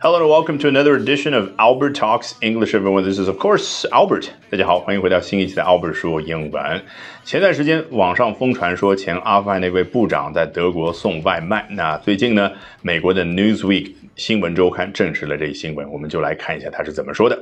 Hello and welcome to another edition of Albert Talks English. Everyone, this is of course Albert. 大家好，欢迎回到新一期的 Albert 说英文。前段时间网上疯传说前阿富汗那位部长在德国送外卖。那最近呢，美国的 Newsweek 新闻周刊证实了这一新闻，我们就来看一下他是怎么说的。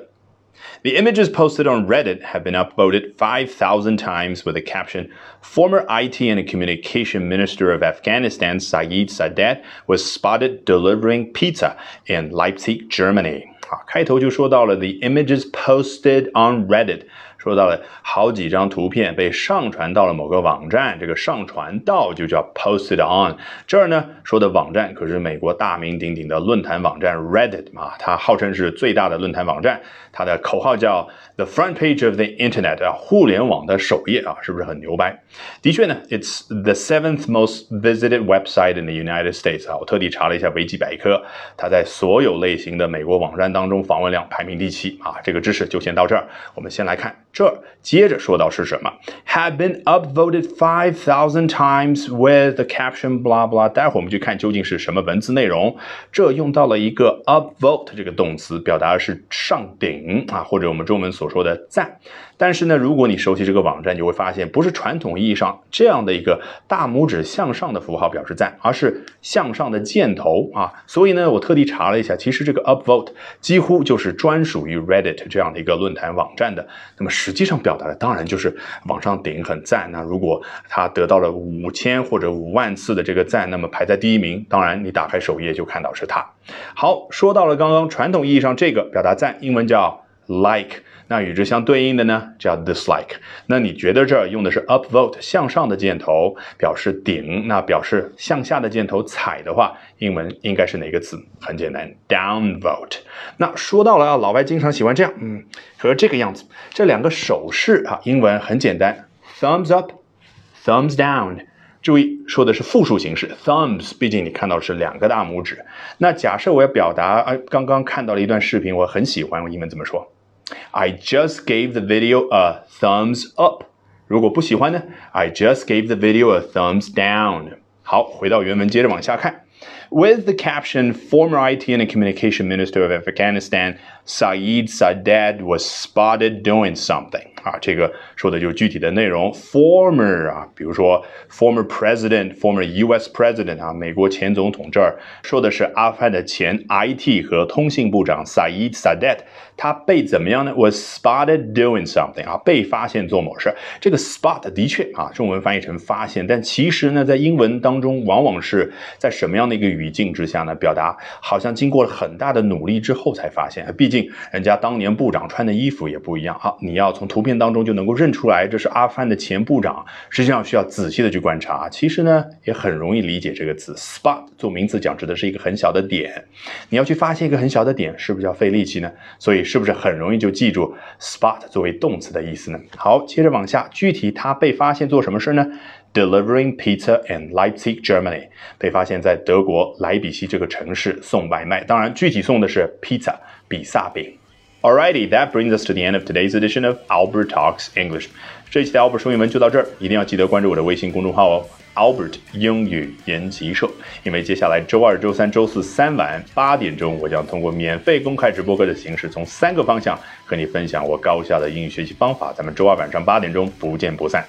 The images posted on Reddit have been upvoted 5,000 times with the caption Former IT and Communication Minister of Afghanistan Saeed Sadat was spotted delivering pizza in Leipzig, Germany. 啊，开头就说到了 the images posted on Reddit。 说到了好几张图片被上传到了某个网站，这个上传到就叫 posted on。这儿呢说的网站可是美国大名鼎鼎的论坛网站 Reddit 嘛，它号称是最大的论坛网站，它的口号叫 the front page of the internet 啊，互联网的首页啊，是不是很牛掰？的确呢，it's the seventh most visited website in the United States 啊，我特地查了一下维基百科，它在所有类型的美国网站当中访问量排名第七啊。这个知识就先到这儿，我们先来看。这接着说到是什么？Have been upvoted five thousand times with the caption blah blah。待会儿我们去看究竟是什么文字内容。这用到了一个 upvote 这个动词，表达的是上顶啊，或者我们中文所说的赞。但是呢，如果你熟悉这个网站，你就会发现不是传统意义上这样的一个大拇指向上的符号表示赞，而是向上的箭头啊。所以呢，我特地查了一下，其实这个 upvote 几乎就是专属于 Reddit 这样的一个论坛网站的。那么实际上表达的当然就是往上顶很赞。那如果它得到了五千或者五万次的这个赞，那么排在第一名。当然，你打开首页就看到是它。好，说到了刚刚传统意义上这个表达赞，英文叫 like。那与之相对应的呢，叫 dislike。那你觉得这儿用的是 upvote 向上的箭头表示顶，那表示向下的箭头踩的话，英文应该是哪个词？很简单，downvote。那说到了啊，老外经常喜欢这样，嗯，和这个样子，这两个手势啊，英文很简单，thumbs up，thumbs down。注意说的是复数形式，thumbs，毕竟你看到是两个大拇指。那假设我要表达，哎，刚刚看到了一段视频，我很喜欢，我英文怎么说 ？I just gave the video a thumbs up。如果不喜欢呢？I just gave the video a thumbs down。好，回到原文，接着往下看。 With the caption, former IT and communication minister of Afghanistan Saeed Sadat was spotted doing something. 啊，这个说的就是具体的内容。Former 啊，比如说 former president、former U.S. president 啊，美国前总统这儿说的是阿富汗的前 IT 和通信部长 Saeed Sadat，他被怎么样呢？Was spotted doing something 啊，被发现做某事。这个 spot 的确啊，中文翻译成发现，但其实呢，在英文当中往往是在什么样的一个 语境之下呢？表达好像经过了很大的努力之后才发现。毕竟人家当年部长穿的衣服也不一样。好，你要从图片。当中就能够认出来，这是阿富汗的前部长。实际上需要仔细的去观察。其实呢，也很容易理解这个词 “spot” 做名词讲，指的是一个很小的点。你要去发现一个很小的点，是不是要费力气呢？所以是不是很容易就记住 “spot” 作为动词的意思呢？好，接着往下，具体他被发现做什么事呢？Delivering pizza in Leipzig, Germany，被发现在德国莱比锡这个城市送外卖。当然，具体送的是 pizza 比萨饼。Alrighty, that brings us to the end of today's edition of Albert Talks English。这一期的 Albert 说英文就到这儿，一定要记得关注我的微信公众号哦，Albert 英语研习社。因为接下来周二、周三、周四三晚八点钟，我将通过免费公开直播课的形式，从三个方向和你分享我高效的英语学习方法。咱们周二晚上八点钟不见不散。